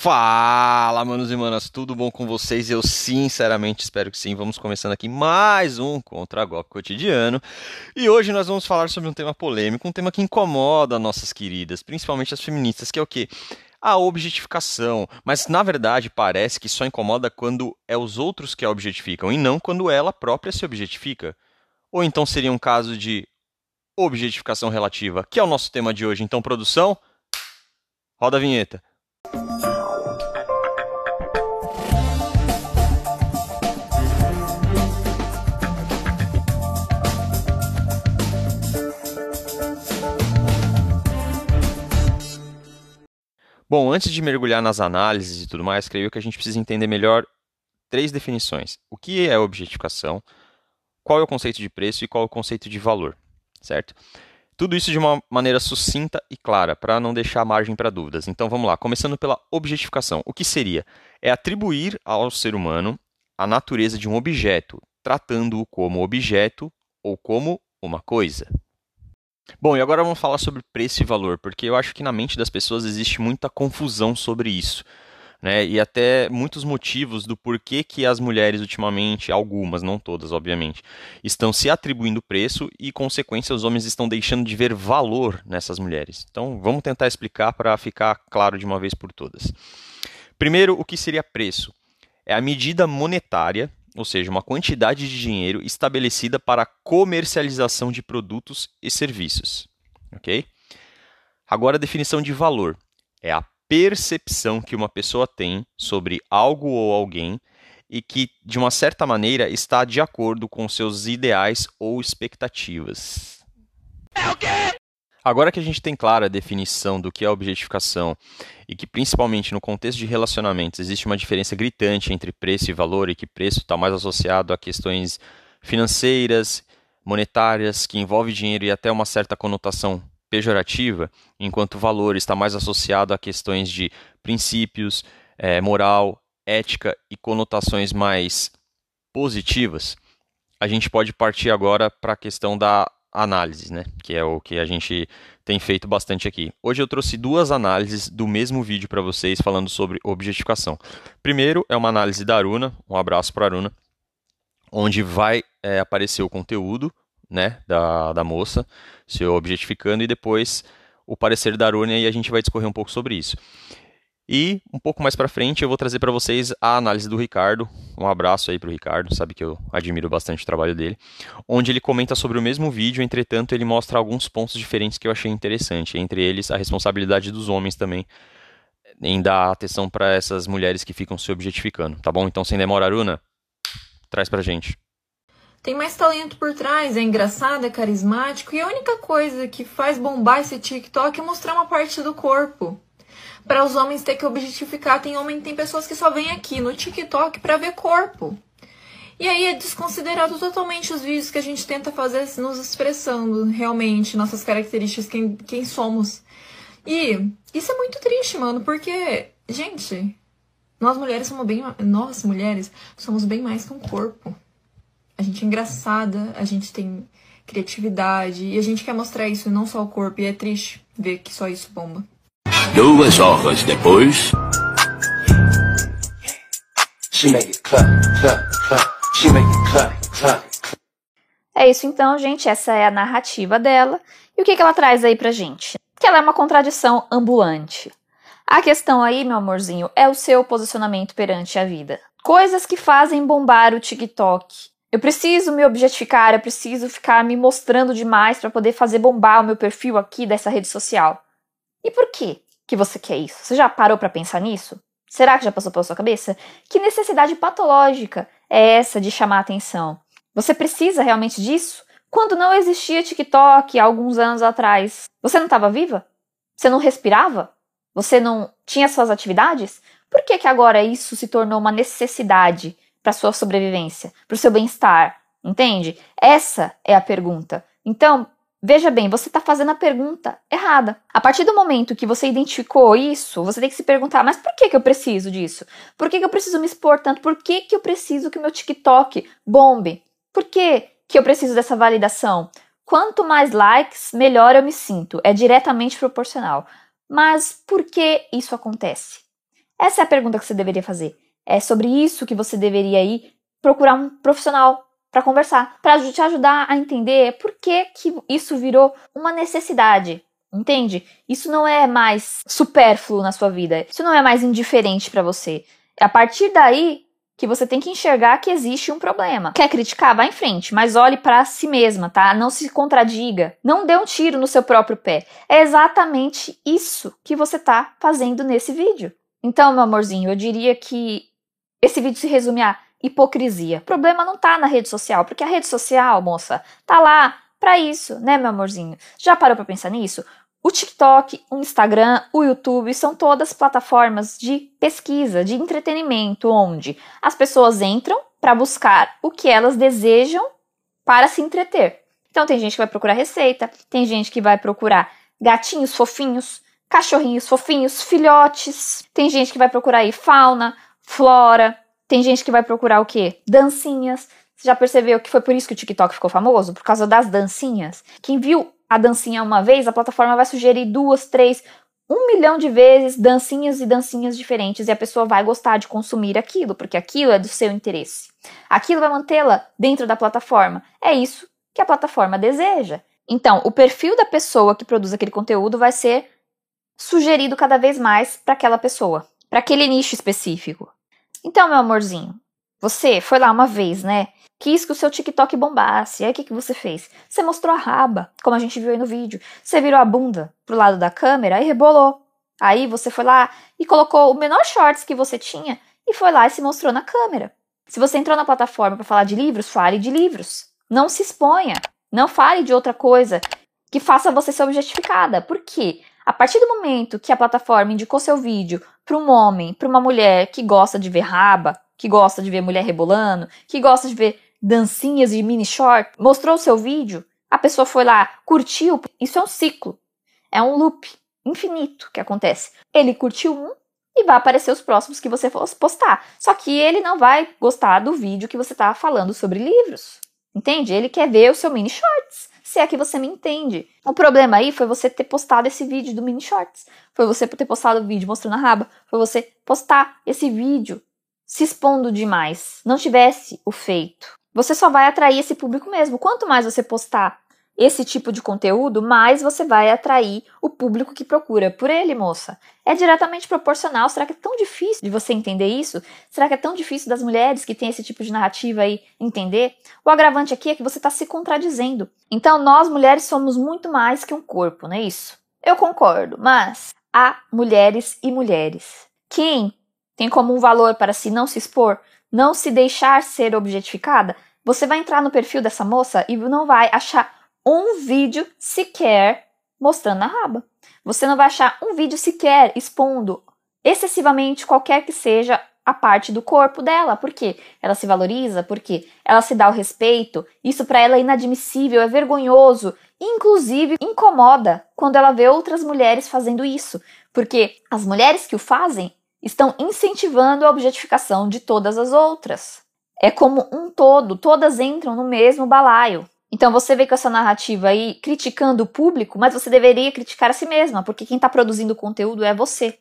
Fala, manos e manas, tudo bom com vocês? Eu sinceramente espero que sim. Vamos começando aqui mais um Contra Golpe Cotidiano. E hoje nós vamos falar sobre um tema polêmico, um tema que incomoda nossas queridas, principalmente as feministas, que é o quê? A objetificação. Mas na verdade parece que só incomoda quando é os outros que a objetificam e não quando ela própria se objetifica. Ou então seria um caso de objetificação relativa, que é o nosso tema de hoje. Então, produção, roda a vinheta. Bom, antes de mergulhar nas análises e tudo mais, creio que a gente precisa entender melhor três definições. O que é objetificação, qual é o conceito de preço e qual é o conceito de valor, certo? Tudo isso de uma maneira sucinta e clara, para não deixar margem para dúvidas. Então vamos lá, começando pela objetificação. O que seria? É atribuir ao ser humano a natureza de um objeto, tratando-o como objeto ou como uma coisa. Bom, e agora vamos falar sobre preço e valor, porque eu acho que na mente das pessoas existe muita confusão sobre isso. Né? E até muitos motivos do porquê que as mulheres ultimamente, algumas, não todas, obviamente, estão se atribuindo preço e, consequência, os homens estão deixando de ver valor nessas mulheres. Então, vamos tentar explicar para ficar claro de uma vez por todas. Primeiro, o que seria preço? É a medida monetária ou seja, uma quantidade de dinheiro estabelecida para a comercialização de produtos e serviços. Ok? Agora, a definição de valor é a percepção que uma pessoa tem sobre algo ou alguém e que, de uma certa maneira, está de acordo com seus ideais ou expectativas. É o quê? Agora que a gente tem clara a definição do que é objetificação e que, principalmente no contexto de relacionamentos, existe uma diferença gritante entre preço e valor e que preço está mais associado a questões financeiras, monetárias, que envolve dinheiro e até uma certa conotação pejorativa, enquanto valor está mais associado a questões de princípios, é, moral, ética e conotações mais positivas, a gente pode partir agora para a questão da análises, né? Que é o que a gente tem feito bastante aqui. Hoje eu trouxe duas análises do mesmo vídeo para vocês falando sobre objetificação. Primeiro é uma análise da Aruna, um abraço para Aruna, onde vai é, aparecer o conteúdo né, da, da moça, se objetificando, e depois o parecer da Aruna e a gente vai discorrer um pouco sobre isso. E um pouco mais para frente eu vou trazer para vocês a análise do Ricardo. Um abraço aí para o Ricardo, sabe que eu admiro bastante o trabalho dele. Onde ele comenta sobre o mesmo vídeo, entretanto ele mostra alguns pontos diferentes que eu achei interessante. Entre eles a responsabilidade dos homens também em dar atenção para essas mulheres que ficam se objetificando, tá bom? Então sem demora, Aruna, traz pra gente. Tem mais talento por trás, é engraçado, é carismático e a única coisa que faz bombar esse TikTok é mostrar uma parte do corpo para os homens ter que objetificar. Tem homem, tem pessoas que só vêm aqui no TikTok para ver corpo. E aí é desconsiderado totalmente os vídeos que a gente tenta fazer nos expressando realmente nossas características, quem, quem somos. E isso é muito triste, mano, porque, gente, nós mulheres somos bem. Nós mulheres somos bem mais que um corpo. A gente é engraçada, a gente tem criatividade e a gente quer mostrar isso, não só o corpo. E é triste ver que só isso bomba. Duas horas depois. É isso então, gente. Essa é a narrativa dela. E o que, que ela traz aí pra gente? Que ela é uma contradição ambulante. A questão aí, meu amorzinho, é o seu posicionamento perante a vida. Coisas que fazem bombar o TikTok. Eu preciso me objetificar, eu preciso ficar me mostrando demais para poder fazer bombar o meu perfil aqui dessa rede social. E por quê? que você quer isso? Você já parou para pensar nisso? Será que já passou pela sua cabeça? Que necessidade patológica é essa de chamar atenção? Você precisa realmente disso? Quando não existia TikTok há alguns anos atrás, você não estava viva? Você não respirava? Você não tinha suas atividades? Por que, que agora isso se tornou uma necessidade para sua sobrevivência, para o seu bem-estar? Entende? Essa é a pergunta. Então, Veja bem, você está fazendo a pergunta errada. A partir do momento que você identificou isso, você tem que se perguntar: mas por que, que eu preciso disso? Por que, que eu preciso me expor tanto? Por que, que eu preciso que o meu TikTok bombe? Por que, que eu preciso dessa validação? Quanto mais likes, melhor eu me sinto. É diretamente proporcional. Mas por que isso acontece? Essa é a pergunta que você deveria fazer. É sobre isso que você deveria ir procurar um profissional para conversar, para te ajudar a entender por que, que isso virou uma necessidade. Entende? Isso não é mais supérfluo na sua vida. Isso não é mais indiferente para você. É a partir daí que você tem que enxergar que existe um problema. Quer criticar? Vá em frente, mas olhe para si mesma, tá? Não se contradiga. Não dê um tiro no seu próprio pé. É exatamente isso que você tá fazendo nesse vídeo. Então, meu amorzinho, eu diria que esse vídeo se resume a hipocrisia. O problema não tá na rede social, porque a rede social, moça, tá lá para isso, né, meu amorzinho? Já parou para pensar nisso? O TikTok, o Instagram, o YouTube são todas plataformas de pesquisa, de entretenimento, onde as pessoas entram para buscar o que elas desejam para se entreter. Então tem gente que vai procurar receita, tem gente que vai procurar gatinhos fofinhos, cachorrinhos fofinhos, filhotes, tem gente que vai procurar aí fauna, flora, tem gente que vai procurar o quê? Dancinhas. Você já percebeu que foi por isso que o TikTok ficou famoso? Por causa das dancinhas? Quem viu a dancinha uma vez, a plataforma vai sugerir duas, três, um milhão de vezes dancinhas e dancinhas diferentes e a pessoa vai gostar de consumir aquilo, porque aquilo é do seu interesse. Aquilo vai mantê-la dentro da plataforma. É isso que a plataforma deseja. Então, o perfil da pessoa que produz aquele conteúdo vai ser sugerido cada vez mais para aquela pessoa, para aquele nicho específico. Então, meu amorzinho, você foi lá uma vez, né? quis que o seu TikTok bombasse. Aí o que, que você fez? Você mostrou a raba, como a gente viu aí no vídeo. Você virou a bunda pro lado da câmera e rebolou. Aí você foi lá e colocou o menor shorts que você tinha e foi lá e se mostrou na câmera. Se você entrou na plataforma para falar de livros, fale de livros. Não se exponha. Não fale de outra coisa que faça você ser objetificada. Por quê? A partir do momento que a plataforma indicou seu vídeo para um homem, para uma mulher que gosta de ver raba, que gosta de ver mulher rebolando, que gosta de ver dancinhas e mini short, mostrou o seu vídeo, a pessoa foi lá, curtiu, isso é um ciclo, é um loop infinito que acontece. Ele curtiu um e vai aparecer os próximos que você postar. Só que ele não vai gostar do vídeo que você está falando sobre livros. Entende? Ele quer ver o seu mini shorts. Se é que você me entende. O problema aí foi você ter postado esse vídeo do mini shorts. Foi você ter postado o vídeo mostrando a raba. Foi você postar esse vídeo se expondo demais. Não tivesse o feito você só vai atrair esse público mesmo. Quanto mais você postar esse tipo de conteúdo, mais você vai atrair o público que procura por ele, moça. É diretamente proporcional. Será que é tão difícil de você entender isso? Será que é tão difícil das mulheres que têm esse tipo de narrativa aí entender? O agravante aqui é que você está se contradizendo. Então, nós mulheres somos muito mais que um corpo, não é isso? Eu concordo, mas há mulheres e mulheres. Quem tem como um valor para si não se expor, não se deixar ser objetificada, você vai entrar no perfil dessa moça e não vai achar um vídeo sequer mostrando a raba. Você não vai achar um vídeo sequer expondo excessivamente qualquer que seja a parte do corpo dela. Por quê? Ela se valoriza, porque ela se dá o respeito. Isso para ela é inadmissível, é vergonhoso, inclusive incomoda quando ela vê outras mulheres fazendo isso, porque as mulheres que o fazem estão incentivando a objetificação de todas as outras é como um todo, todas entram no mesmo balaio. Então você vê com essa narrativa aí criticando o público, mas você deveria criticar a si mesma, porque quem está produzindo o conteúdo é você.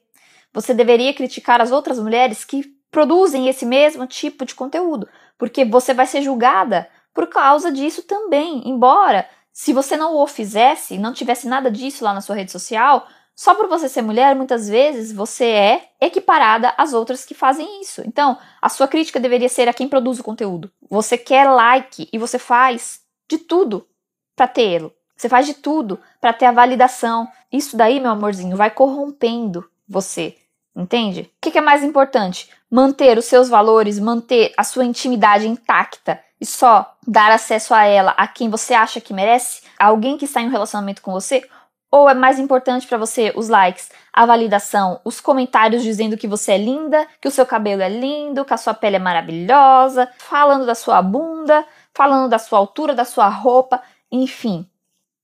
Você deveria criticar as outras mulheres que produzem esse mesmo tipo de conteúdo, porque você vai ser julgada por causa disso também. Embora, se você não o fizesse, não tivesse nada disso lá na sua rede social, só por você ser mulher, muitas vezes você é equiparada às outras que fazem isso. Então, a sua crítica deveria ser a quem produz o conteúdo. Você quer like e você faz de tudo para tê-lo. Você faz de tudo para ter a validação. Isso daí, meu amorzinho, vai corrompendo você. Entende? O que é mais importante? Manter os seus valores, manter a sua intimidade intacta e só dar acesso a ela a quem você acha que merece? A alguém que está em um relacionamento com você? Ou é mais importante para você os likes, a validação, os comentários dizendo que você é linda, que o seu cabelo é lindo, que a sua pele é maravilhosa, falando da sua bunda, falando da sua altura, da sua roupa, enfim.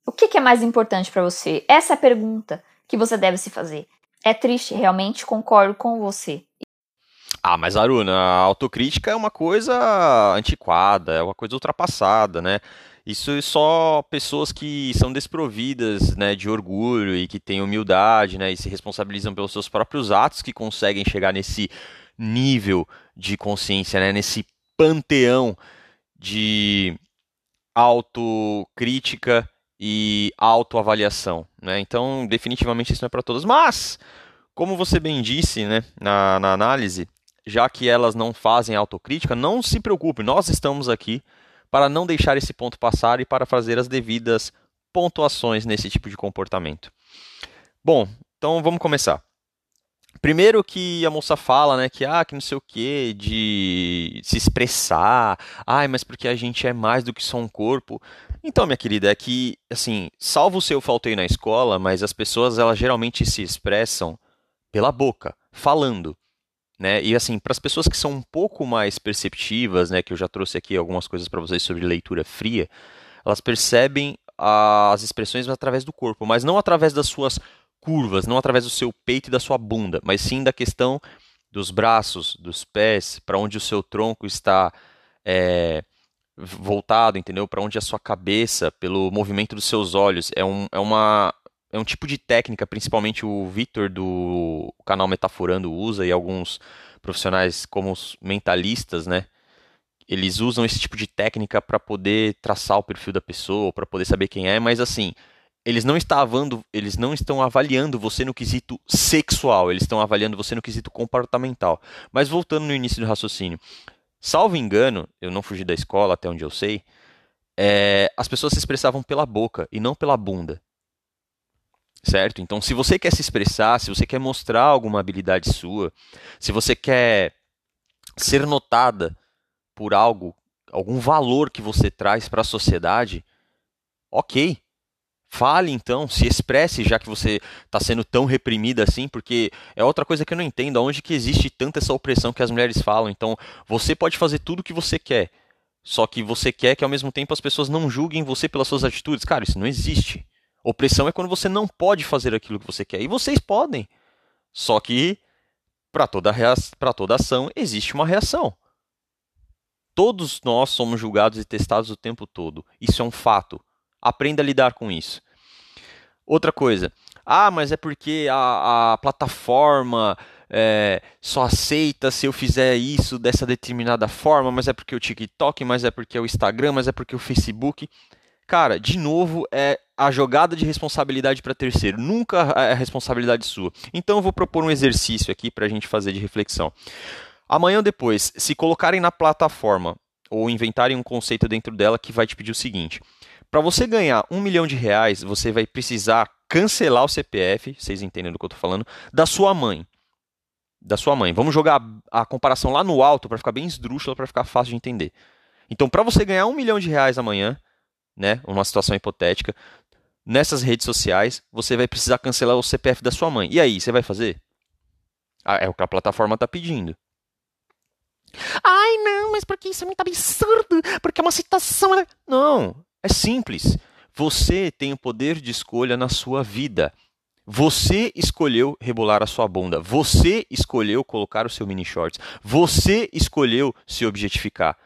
O que, que é mais importante para você? Essa é a pergunta que você deve se fazer. É triste, realmente concordo com você. Ah, mas Aruna, a autocrítica é uma coisa antiquada, é uma coisa ultrapassada, né? Isso é só pessoas que são desprovidas né, de orgulho e que têm humildade né, e se responsabilizam pelos seus próprios atos que conseguem chegar nesse nível de consciência, né, nesse panteão de autocrítica e autoavaliação. Né? Então, definitivamente isso não é para todos. Mas, como você bem disse né, na, na análise, já que elas não fazem autocrítica, não se preocupe, nós estamos aqui para não deixar esse ponto passar e para fazer as devidas pontuações nesse tipo de comportamento. Bom, então vamos começar. Primeiro que a moça fala, né, que ah, que não sei o que, de se expressar, ai, mas porque a gente é mais do que só um corpo. Então, minha querida, é que, assim, salvo o seu faltei na escola, mas as pessoas, elas geralmente se expressam pela boca, falando. Né? E assim, para as pessoas que são um pouco mais perceptivas, né, que eu já trouxe aqui algumas coisas para vocês sobre leitura fria, elas percebem as expressões através do corpo, mas não através das suas curvas, não através do seu peito e da sua bunda, mas sim da questão dos braços, dos pés, para onde o seu tronco está é, voltado, entendeu? Para onde a sua cabeça, pelo movimento dos seus olhos. É, um, é uma é um tipo de técnica, principalmente o Vitor do canal Metaforando usa e alguns profissionais como os mentalistas, né? Eles usam esse tipo de técnica para poder traçar o perfil da pessoa, para poder saber quem é, mas assim, eles não eles não estão avaliando você no quesito sexual, eles estão avaliando você no quesito comportamental. Mas voltando no início do raciocínio, salvo engano, eu não fugi da escola até onde eu sei, é, as pessoas se expressavam pela boca e não pela bunda certo? Então, se você quer se expressar, se você quer mostrar alguma habilidade sua, se você quer ser notada por algo, algum valor que você traz para a sociedade, ok. Fale então, se expresse, já que você está sendo tão reprimida assim, porque é outra coisa que eu não entendo, aonde que existe tanta essa opressão que as mulheres falam. Então, você pode fazer tudo o que você quer, só que você quer que ao mesmo tempo as pessoas não julguem você pelas suas atitudes. Cara, isso não existe. Opressão é quando você não pode fazer aquilo que você quer. E vocês podem. Só que para toda, toda ação existe uma reação. Todos nós somos julgados e testados o tempo todo. Isso é um fato. Aprenda a lidar com isso. Outra coisa. Ah, mas é porque a, a plataforma é, só aceita se eu fizer isso dessa determinada forma, mas é porque o TikTok, mas é porque o Instagram, mas é porque o Facebook. Cara, de novo, é a jogada de responsabilidade para terceiro. Nunca é responsabilidade sua. Então eu vou propor um exercício aqui para a gente fazer de reflexão. Amanhã ou depois, se colocarem na plataforma ou inventarem um conceito dentro dela que vai te pedir o seguinte: para você ganhar um milhão de reais, você vai precisar cancelar o CPF, vocês entendem do que eu estou falando, da sua mãe. Da sua mãe. Vamos jogar a comparação lá no alto para ficar bem esdrúxula, para ficar fácil de entender. Então, para você ganhar um milhão de reais amanhã, né, uma situação hipotética, nessas redes sociais, você vai precisar cancelar o CPF da sua mãe. E aí, você vai fazer? Ah, é o que a plataforma está pedindo. Ai, não, mas porque isso é muito absurdo? Porque é uma citação. Né? Não, é simples. Você tem o poder de escolha na sua vida. Você escolheu rebolar a sua bunda. Você escolheu colocar o seu mini shorts. Você escolheu se objetificar.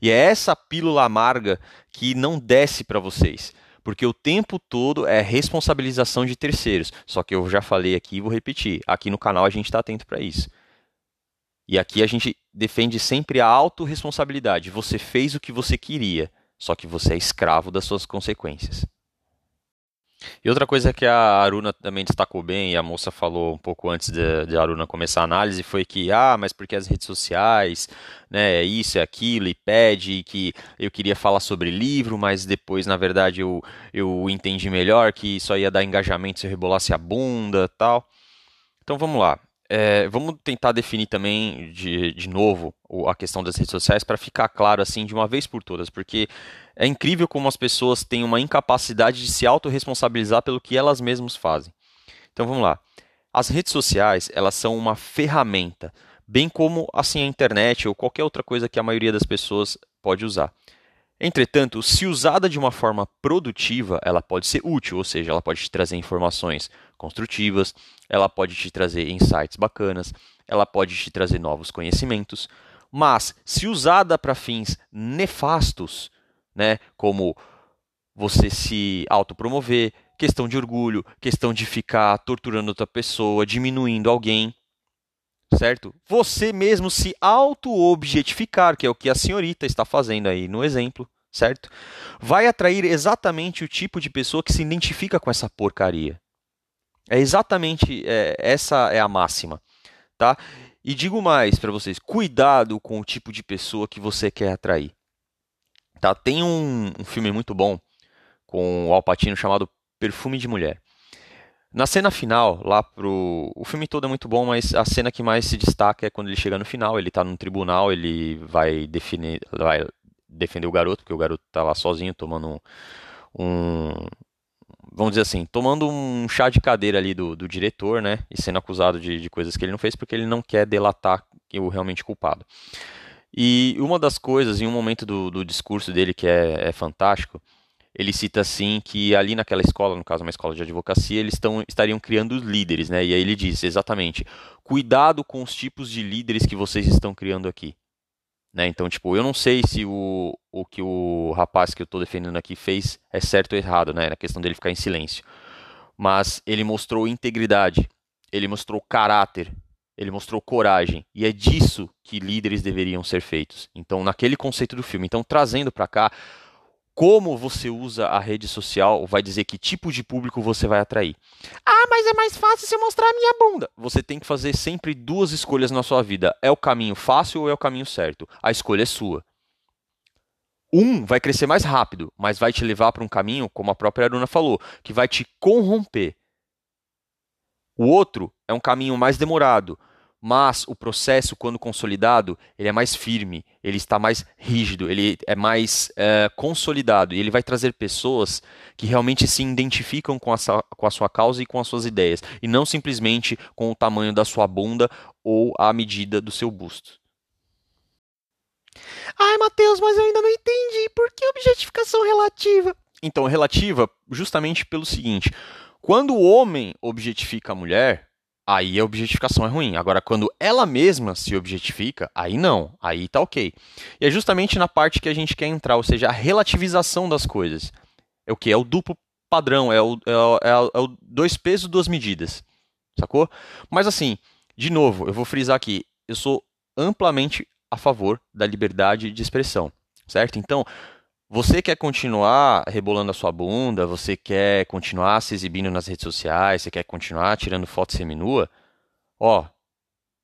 E é essa pílula amarga que não desce para vocês porque o tempo todo é responsabilização de terceiros. Só que eu já falei aqui e vou repetir: aqui no canal a gente está atento para isso. E aqui a gente defende sempre a autorresponsabilidade. Você fez o que você queria, só que você é escravo das suas consequências. E outra coisa que a Aruna também destacou bem, e a moça falou um pouco antes de, de a Aruna começar a análise, foi que, ah, mas porque as redes sociais, né, é isso, é aquilo, e pede que eu queria falar sobre livro, mas depois, na verdade, eu, eu entendi melhor que só ia dar engajamento se eu rebolasse a bunda tal. Então vamos lá. É, vamos tentar definir também de, de novo a questão das redes sociais para ficar claro assim de uma vez por todas, porque é incrível como as pessoas têm uma incapacidade de se autorresponsabilizar pelo que elas mesmas fazem. Então vamos lá. As redes sociais elas são uma ferramenta, bem como assim a internet ou qualquer outra coisa que a maioria das pessoas pode usar. Entretanto, se usada de uma forma produtiva, ela pode ser útil, ou seja, ela pode te trazer informações construtivas, ela pode te trazer insights bacanas, ela pode te trazer novos conhecimentos, mas se usada para fins nefastos, né, como você se autopromover, questão de orgulho, questão de ficar torturando outra pessoa, diminuindo alguém, certo? Você mesmo se auto-objetificar, que é o que a senhorita está fazendo aí no exemplo, certo? Vai atrair exatamente o tipo de pessoa que se identifica com essa porcaria. É exatamente é, essa é a máxima, tá? E digo mais para vocês: cuidado com o tipo de pessoa que você quer atrair. Tá? Tem um, um filme muito bom com o Alpatino chamado Perfume de Mulher. Na cena final, lá pro. O filme todo é muito bom, mas a cena que mais se destaca é quando ele chega no final, ele está num tribunal, ele vai, definir, vai defender o garoto, porque o garoto está lá sozinho tomando um, Vamos dizer assim, tomando um chá de cadeira ali do, do diretor, né? E sendo acusado de, de coisas que ele não fez porque ele não quer delatar o realmente culpado. E uma das coisas, em um momento do, do discurso dele que é, é fantástico, ele cita assim que ali naquela escola, no caso uma escola de advocacia, eles estão, estariam criando líderes, né? E aí ele diz exatamente: cuidado com os tipos de líderes que vocês estão criando aqui. Né? Então, tipo, eu não sei se o, o que o rapaz que eu estou defendendo aqui fez é certo ou errado, né? Na questão dele ficar em silêncio. Mas ele mostrou integridade, ele mostrou caráter, ele mostrou coragem. E é disso que líderes deveriam ser feitos. Então, naquele conceito do filme. Então, trazendo para cá, como você usa a rede social vai dizer que tipo de público você vai atrair. Ah, mas é mais fácil se eu mostrar a minha bunda. Você tem que fazer sempre duas escolhas na sua vida. É o caminho fácil ou é o caminho certo? A escolha é sua. Um vai crescer mais rápido, mas vai te levar para um caminho, como a própria Aruna falou, que vai te corromper. O outro é um caminho mais demorado, mas o processo, quando consolidado, ele é mais firme, ele está mais rígido, ele é mais é, consolidado e ele vai trazer pessoas que realmente se identificam com a, com a sua causa e com as suas ideias, e não simplesmente com o tamanho da sua bunda ou a medida do seu busto. Ai, Matheus, mas eu ainda não entendi. Por que objetificação relativa? Então, relativa justamente pelo seguinte: quando o homem objetifica a mulher, aí a objetificação é ruim. Agora, quando ela mesma se objetifica, aí não, aí tá ok. E é justamente na parte que a gente quer entrar, ou seja, a relativização das coisas. É o que? É o duplo padrão, é o, é o, é o, é o dois pesos, duas medidas. Sacou? Mas assim, de novo, eu vou frisar aqui, eu sou amplamente a favor da liberdade de expressão, certo? Então, você quer continuar rebolando a sua bunda? Você quer continuar se exibindo nas redes sociais? Você quer continuar tirando foto seminua? Ó,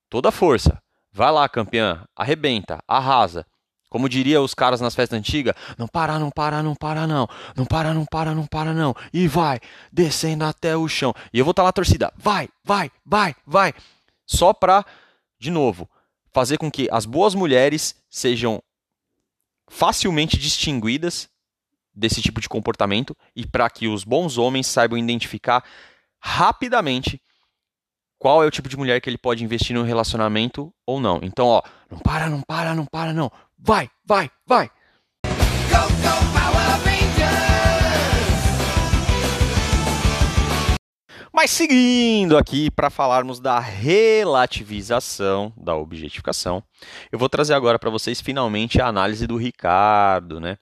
toda força. Vai lá, campeã. Arrebenta, arrasa. Como diria os caras nas festas antigas, não para, não para, não para, não. Não para, não para, não para, não. E vai, descendo até o chão. E eu vou estar tá lá, torcida. Vai, vai, vai, vai. Só pra, de novo, fazer com que as boas mulheres sejam facilmente distinguidas desse tipo de comportamento e para que os bons homens saibam identificar rapidamente qual é o tipo de mulher que ele pode investir no relacionamento ou não. Então, ó, não para, não para, não para, não. Vai, vai, vai. Mas seguindo aqui para falarmos da relativização da objetificação, eu vou trazer agora para vocês finalmente a análise do Ricardo, né?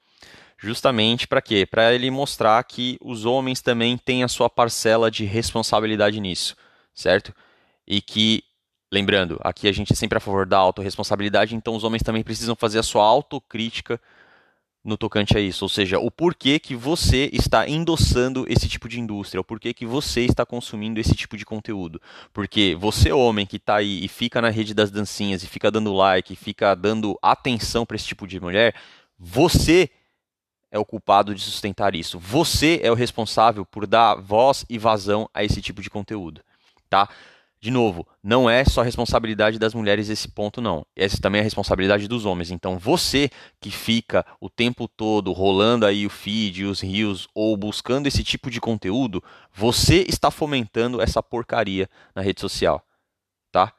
Justamente para quê? Para ele mostrar que os homens também têm a sua parcela de responsabilidade nisso, certo? E que, lembrando, aqui a gente é sempre a favor da autorresponsabilidade, então os homens também precisam fazer a sua autocrítica no tocante a isso, ou seja, o porquê que você está endossando esse tipo de indústria, o porquê que você está consumindo esse tipo de conteúdo. Porque você, homem que está aí e fica na rede das dancinhas e fica dando like, e fica dando atenção para esse tipo de mulher, você é o culpado de sustentar isso. Você é o responsável por dar voz e vazão a esse tipo de conteúdo, tá? De novo, não é só responsabilidade das mulheres esse ponto, não. Essa também é a responsabilidade dos homens. Então, você que fica o tempo todo rolando aí o feed, os rios, ou buscando esse tipo de conteúdo, você está fomentando essa porcaria na rede social, tá?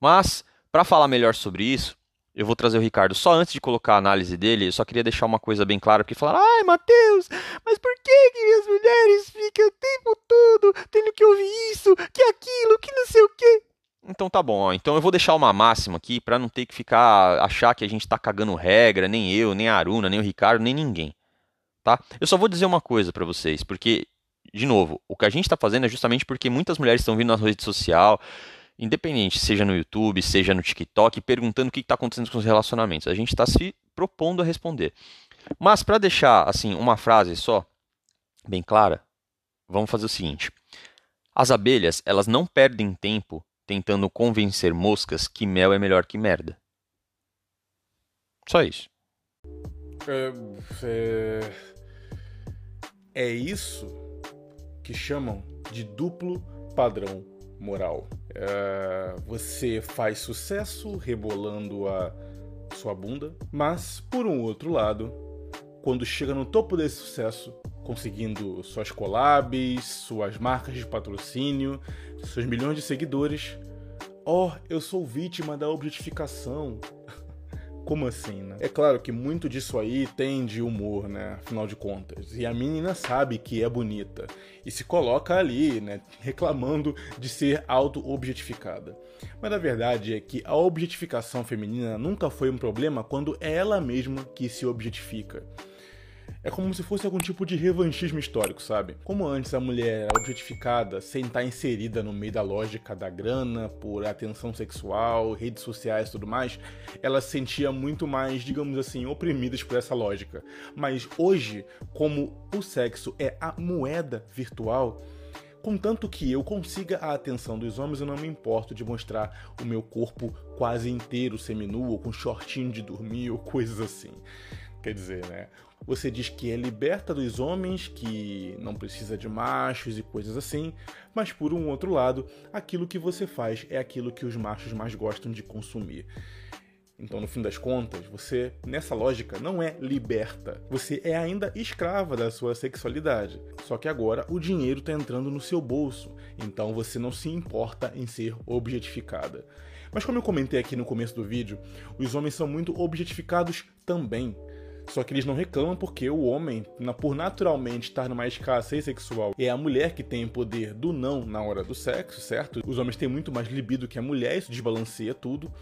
Mas, para falar melhor sobre isso, eu vou trazer o Ricardo. Só antes de colocar a análise dele, eu só queria deixar uma coisa bem clara, porque falaram, ai, Matheus, mas por que, que as mulheres ficam o tempo todo tendo que ouvir isso, que aquilo, que não sei o quê? Então tá bom, ó. então eu vou deixar uma máxima aqui para não ter que ficar achar que a gente tá cagando regra, nem eu, nem a Aruna, nem o Ricardo, nem ninguém. tá? Eu só vou dizer uma coisa para vocês, porque de novo, o que a gente está fazendo é justamente porque muitas mulheres estão vindo na rede social, independente, seja no YouTube, seja no TikTok, perguntando o que está acontecendo com os relacionamentos. A gente está se propondo a responder. Mas para deixar assim uma frase só bem clara, vamos fazer o seguinte: as abelhas elas não perdem tempo tentando convencer moscas que mel é melhor que merda. Só isso. É, é, é isso que chamam de duplo padrão moral. É, você faz sucesso rebolando a sua bunda, mas por um outro lado, quando chega no topo desse sucesso, conseguindo suas collabs, suas marcas de patrocínio, seus milhões de seguidores, oh, eu sou vítima da objetificação. Como assim, né? É claro que muito disso aí tem de humor, né? Afinal de contas. E a menina sabe que é bonita. E se coloca ali, né? Reclamando de ser auto-objetificada. Mas a verdade é que a objetificação feminina nunca foi um problema quando é ela mesma que se objetifica. É como se fosse algum tipo de revanchismo histórico, sabe? Como antes a mulher era objetificada sem estar inserida no meio da lógica da grana, por atenção sexual, redes sociais e tudo mais, ela se sentia muito mais, digamos assim, oprimidas por essa lógica. Mas hoje, como o sexo é a moeda virtual, Contanto que eu consiga a atenção dos homens, eu não me importo de mostrar o meu corpo quase inteiro seminu, ou com shortinho de dormir, ou coisas assim. Quer dizer, né? Você diz que é liberta dos homens, que não precisa de machos e coisas assim, mas por um outro lado, aquilo que você faz é aquilo que os machos mais gostam de consumir. Então, no fim das contas, você, nessa lógica, não é liberta. Você é ainda escrava da sua sexualidade. Só que agora o dinheiro está entrando no seu bolso. Então você não se importa em ser objetificada. Mas como eu comentei aqui no começo do vídeo, os homens são muito objetificados também. Só que eles não reclamam porque o homem, por naturalmente estar numa escassez sexual, é a mulher que tem o poder do não na hora do sexo, certo? Os homens têm muito mais libido que a mulher, isso desbalanceia tudo.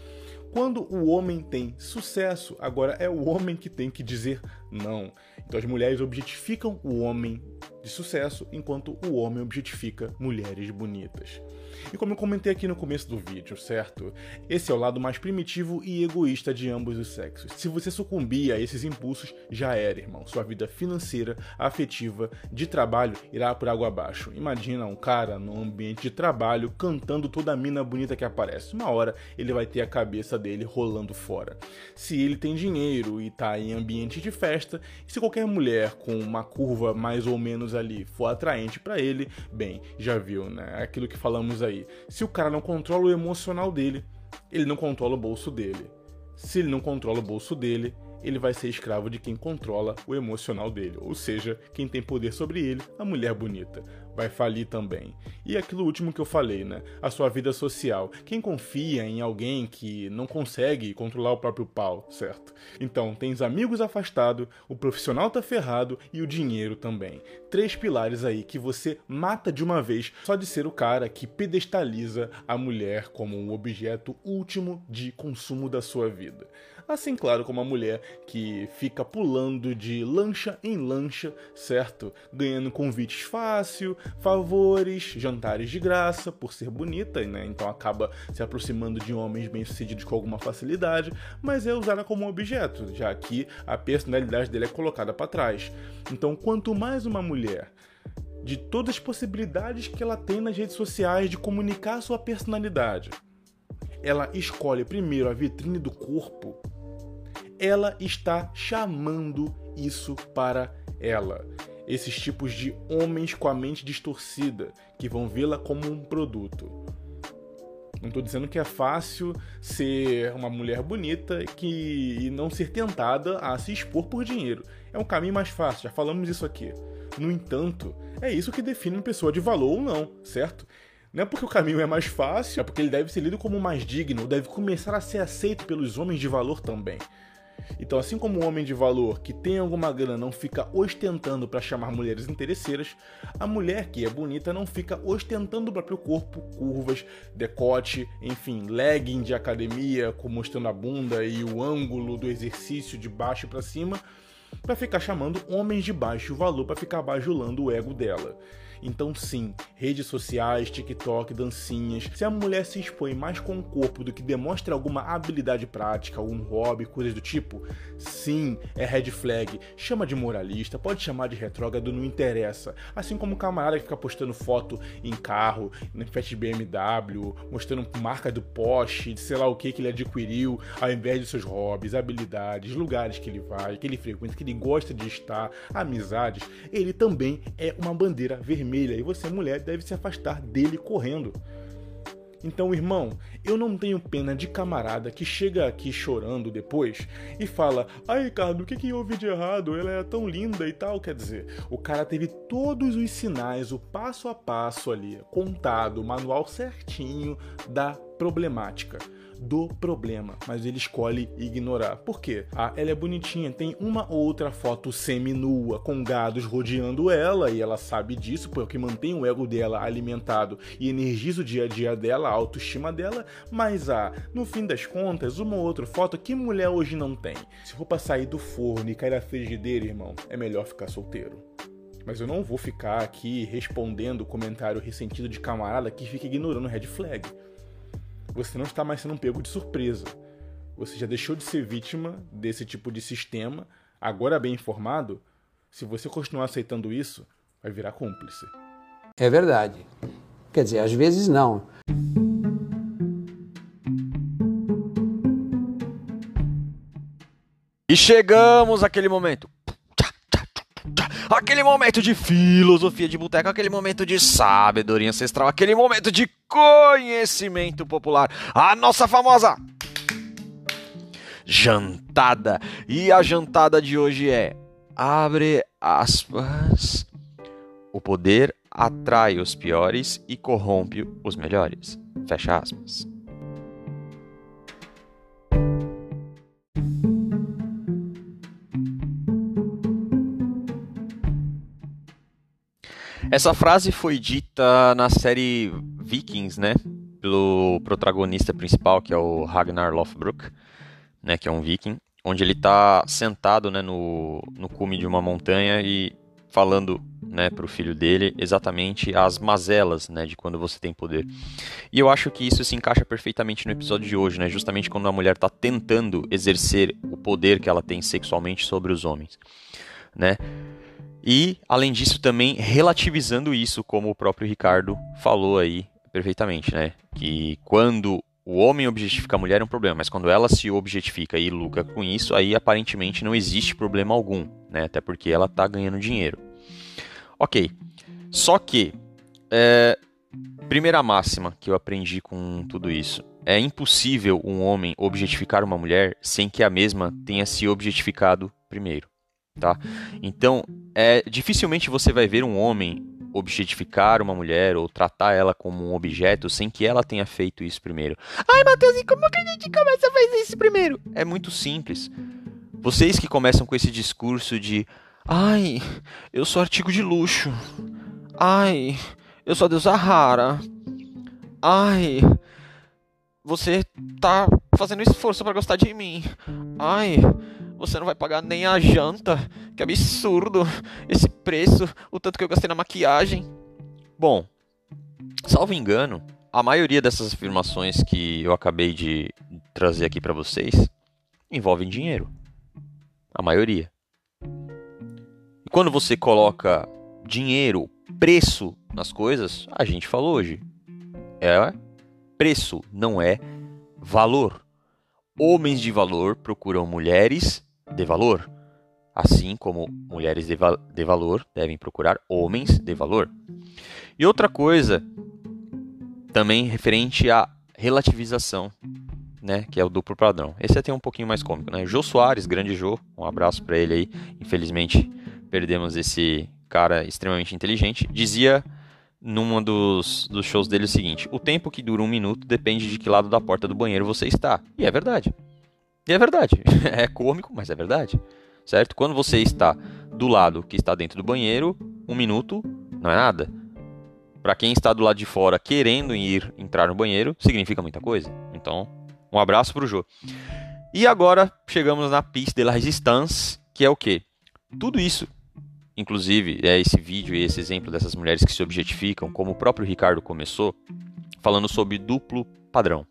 Quando o homem tem sucesso, agora é o homem que tem que dizer não. Então as mulheres objetificam o homem de sucesso, enquanto o homem objetifica mulheres bonitas. E como eu comentei aqui no começo do vídeo, certo? Esse é o lado mais primitivo e egoísta de ambos os sexos. Se você sucumbir a esses impulsos, já era, irmão. Sua vida financeira, afetiva, de trabalho irá por água abaixo. Imagina um cara no ambiente de trabalho cantando toda a mina bonita que aparece. Uma hora ele vai ter a cabeça dele rolando fora. Se ele tem dinheiro e tá em ambiente de festa, e se qualquer mulher com uma curva mais ou menos ali for atraente para ele, bem, já viu, né? Aquilo que falamos aí. Se o cara não controla o emocional dele, ele não controla o bolso dele. Se ele não controla o bolso dele, ele vai ser escravo de quem controla o emocional dele, ou seja, quem tem poder sobre ele, a mulher bonita vai falir também. E aquilo último que eu falei, né? A sua vida social. Quem confia em alguém que não consegue controlar o próprio pau, certo? Então, tens amigos afastados, o profissional tá ferrado e o dinheiro também. Três pilares aí que você mata de uma vez só de ser o cara que pedestaliza a mulher como um objeto último de consumo da sua vida. Assim, claro, como a mulher que fica pulando de lancha em lancha, certo? Ganhando convites fácil, favores, jantares de graça por ser bonita, né? Então acaba se aproximando de homens bem-sucedidos com alguma facilidade, mas é usada como objeto, já que a personalidade dele é colocada para trás. Então, quanto mais uma mulher de todas as possibilidades que ela tem nas redes sociais de comunicar sua personalidade, ela escolhe primeiro a vitrine do corpo, ela está chamando isso para ela. Esses tipos de homens com a mente distorcida, que vão vê-la como um produto. Não estou dizendo que é fácil ser uma mulher bonita que, e não ser tentada a se expor por dinheiro. É um caminho mais fácil, já falamos isso aqui. No entanto, é isso que define uma pessoa de valor ou não, certo? Não é porque o caminho é mais fácil, é porque ele deve ser lido como mais digno, deve começar a ser aceito pelos homens de valor também. Então, assim como o homem de valor que tem alguma grana não fica ostentando para chamar mulheres interesseiras, a mulher que é bonita não fica ostentando o próprio corpo, curvas, decote, enfim, legging de academia, mostrando a bunda e o ângulo do exercício de baixo para cima, para ficar chamando homens de baixo valor para ficar bajulando o ego dela. Então, sim, redes sociais, TikTok, dancinhas. Se a mulher se expõe mais com o corpo do que demonstra alguma habilidade prática, algum hobby, coisas do tipo, sim, é red flag. Chama de moralista, pode chamar de retrógrado, não interessa. Assim como o camarada que fica postando foto em carro, em Fiat BMW, mostrando marca do Porsche, de sei lá o que que ele adquiriu, ao invés de seus hobbies, habilidades, lugares que ele vai, que ele frequenta, que ele gosta de estar, amizades, ele também é uma bandeira vermelha vermelha e você, mulher, deve se afastar dele correndo. Então, irmão, eu não tenho pena de camarada que chega aqui chorando depois e fala: Ai, Ricardo, o que, que houve de errado? Ela é tão linda e tal. Quer dizer, o cara teve todos os sinais, o passo a passo ali, contado, o manual certinho da problemática do problema, mas ele escolhe ignorar. Por quê? Ah, ela é bonitinha, tem uma outra foto semi-nua com gados rodeando ela e ela sabe disso porque mantém o ego dela alimentado e energiza o dia a dia dela, a autoestima dela, mas ah, no fim das contas, uma outra foto que mulher hoje não tem. Se for pra sair do forno e cair na frigideira, irmão, é melhor ficar solteiro. Mas eu não vou ficar aqui respondendo comentário ressentido de camarada que fica ignorando red flag você não está mais sendo pego de surpresa. Você já deixou de ser vítima desse tipo de sistema, agora bem informado. Se você continuar aceitando isso, vai virar cúmplice. É verdade. Quer dizer, às vezes não. E chegamos àquele momento aquele momento de filosofia de boteco, aquele momento de sabedoria ancestral, aquele momento de conhecimento popular, a nossa famosa jantada. E a jantada de hoje é abre aspas. O poder atrai os piores e corrompe os melhores. Fecha aspas. Essa frase foi dita na série Vikings, né? Pelo protagonista principal, que é o Ragnar Lothbrok, né? Que é um viking, onde ele está sentado, né? No, no cume de uma montanha e falando, né? Para o filho dele exatamente as mazelas, né? De quando você tem poder. E eu acho que isso se encaixa perfeitamente no episódio de hoje, né? Justamente quando a mulher está tentando exercer o poder que ela tem sexualmente sobre os homens, né? E, além disso, também relativizando isso, como o próprio Ricardo falou aí perfeitamente, né? Que quando o homem objetifica a mulher é um problema, mas quando ela se objetifica e lucra com isso, aí aparentemente não existe problema algum, né? Até porque ela está ganhando dinheiro. Ok. Só que, é, primeira máxima que eu aprendi com tudo isso. É impossível um homem objetificar uma mulher sem que a mesma tenha se objetificado primeiro tá? Então, é dificilmente você vai ver um homem objetificar uma mulher ou tratar ela como um objeto sem que ela tenha feito isso primeiro. Ai, Matheus, e como que a gente começa a fazer isso primeiro? É muito simples. Vocês que começam com esse discurso de ai, eu sou artigo de luxo. Ai, eu sou a deusa rara. Ai, você tá fazendo esforço para gostar de mim. Ai, você não vai pagar nem a janta. Que absurdo esse preço, o tanto que eu gastei na maquiagem. Bom, salvo engano, a maioria dessas afirmações que eu acabei de trazer aqui para vocês envolvem dinheiro. A maioria. E quando você coloca dinheiro, preço nas coisas, a gente falou hoje. É preço, não é valor. Homens de valor procuram mulheres de valor, assim como mulheres de, de valor devem procurar homens de valor. E outra coisa, também referente à relativização, né, que é o duplo padrão. Esse é até um pouquinho mais cômico, né? Jô Soares, grande Jô, um abraço para ele aí. Infelizmente, perdemos esse cara extremamente inteligente. Dizia num dos, dos shows dele o seguinte: o tempo que dura um minuto depende de que lado da porta do banheiro você está. E é verdade. E é verdade. É cômico, mas é verdade. Certo? Quando você está do lado que está dentro do banheiro, um minuto não é nada. Para quem está do lado de fora querendo ir entrar no banheiro, significa muita coisa. Então, um abraço pro Jô. E agora chegamos na pista de la resistance, que é o quê? tudo isso, inclusive, é esse vídeo e esse exemplo dessas mulheres que se objetificam, como o próprio Ricardo começou, falando sobre duplo padrão.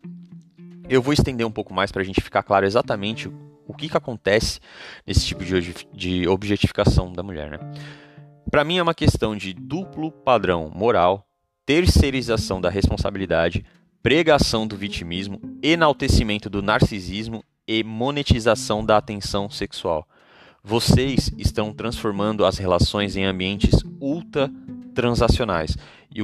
Eu vou estender um pouco mais para a gente ficar claro exatamente o que, que acontece nesse tipo de, objetificação da mulher. Né? Para mim é uma questão de duplo padrão moral, terceirização da responsabilidade, pregação do vitimismo, enaltecimento do narcisismo e monetização da atenção sexual. Vocês estão transformando as relações em ambientes ultra transacionais,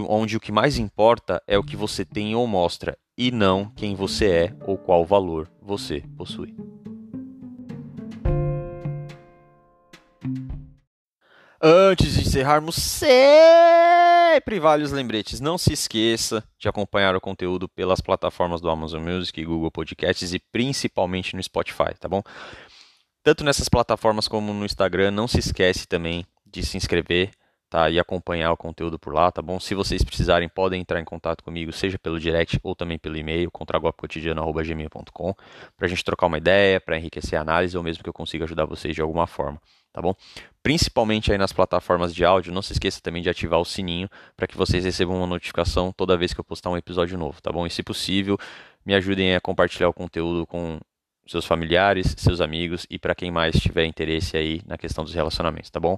onde o que mais importa é o que você tem ou mostra, e não quem você é ou qual valor você possui. Antes de encerrarmos, sempre vários lembretes. Não se esqueça de acompanhar o conteúdo pelas plataformas do Amazon Music, Google Podcasts e principalmente no Spotify, tá bom? Tanto nessas plataformas como no Instagram, não se esquece também de se inscrever, tá? E acompanhar o conteúdo por lá, tá bom? Se vocês precisarem, podem entrar em contato comigo, seja pelo direct ou também pelo e-mail, contragolpecotidiano.gmail.com, para a gente trocar uma ideia, para enriquecer a análise ou mesmo que eu consiga ajudar vocês de alguma forma, tá bom? Principalmente aí nas plataformas de áudio, não se esqueça também de ativar o sininho para que vocês recebam uma notificação toda vez que eu postar um episódio novo, tá bom? E se possível, me ajudem a compartilhar o conteúdo com seus familiares, seus amigos e para quem mais tiver interesse aí na questão dos relacionamentos, tá bom?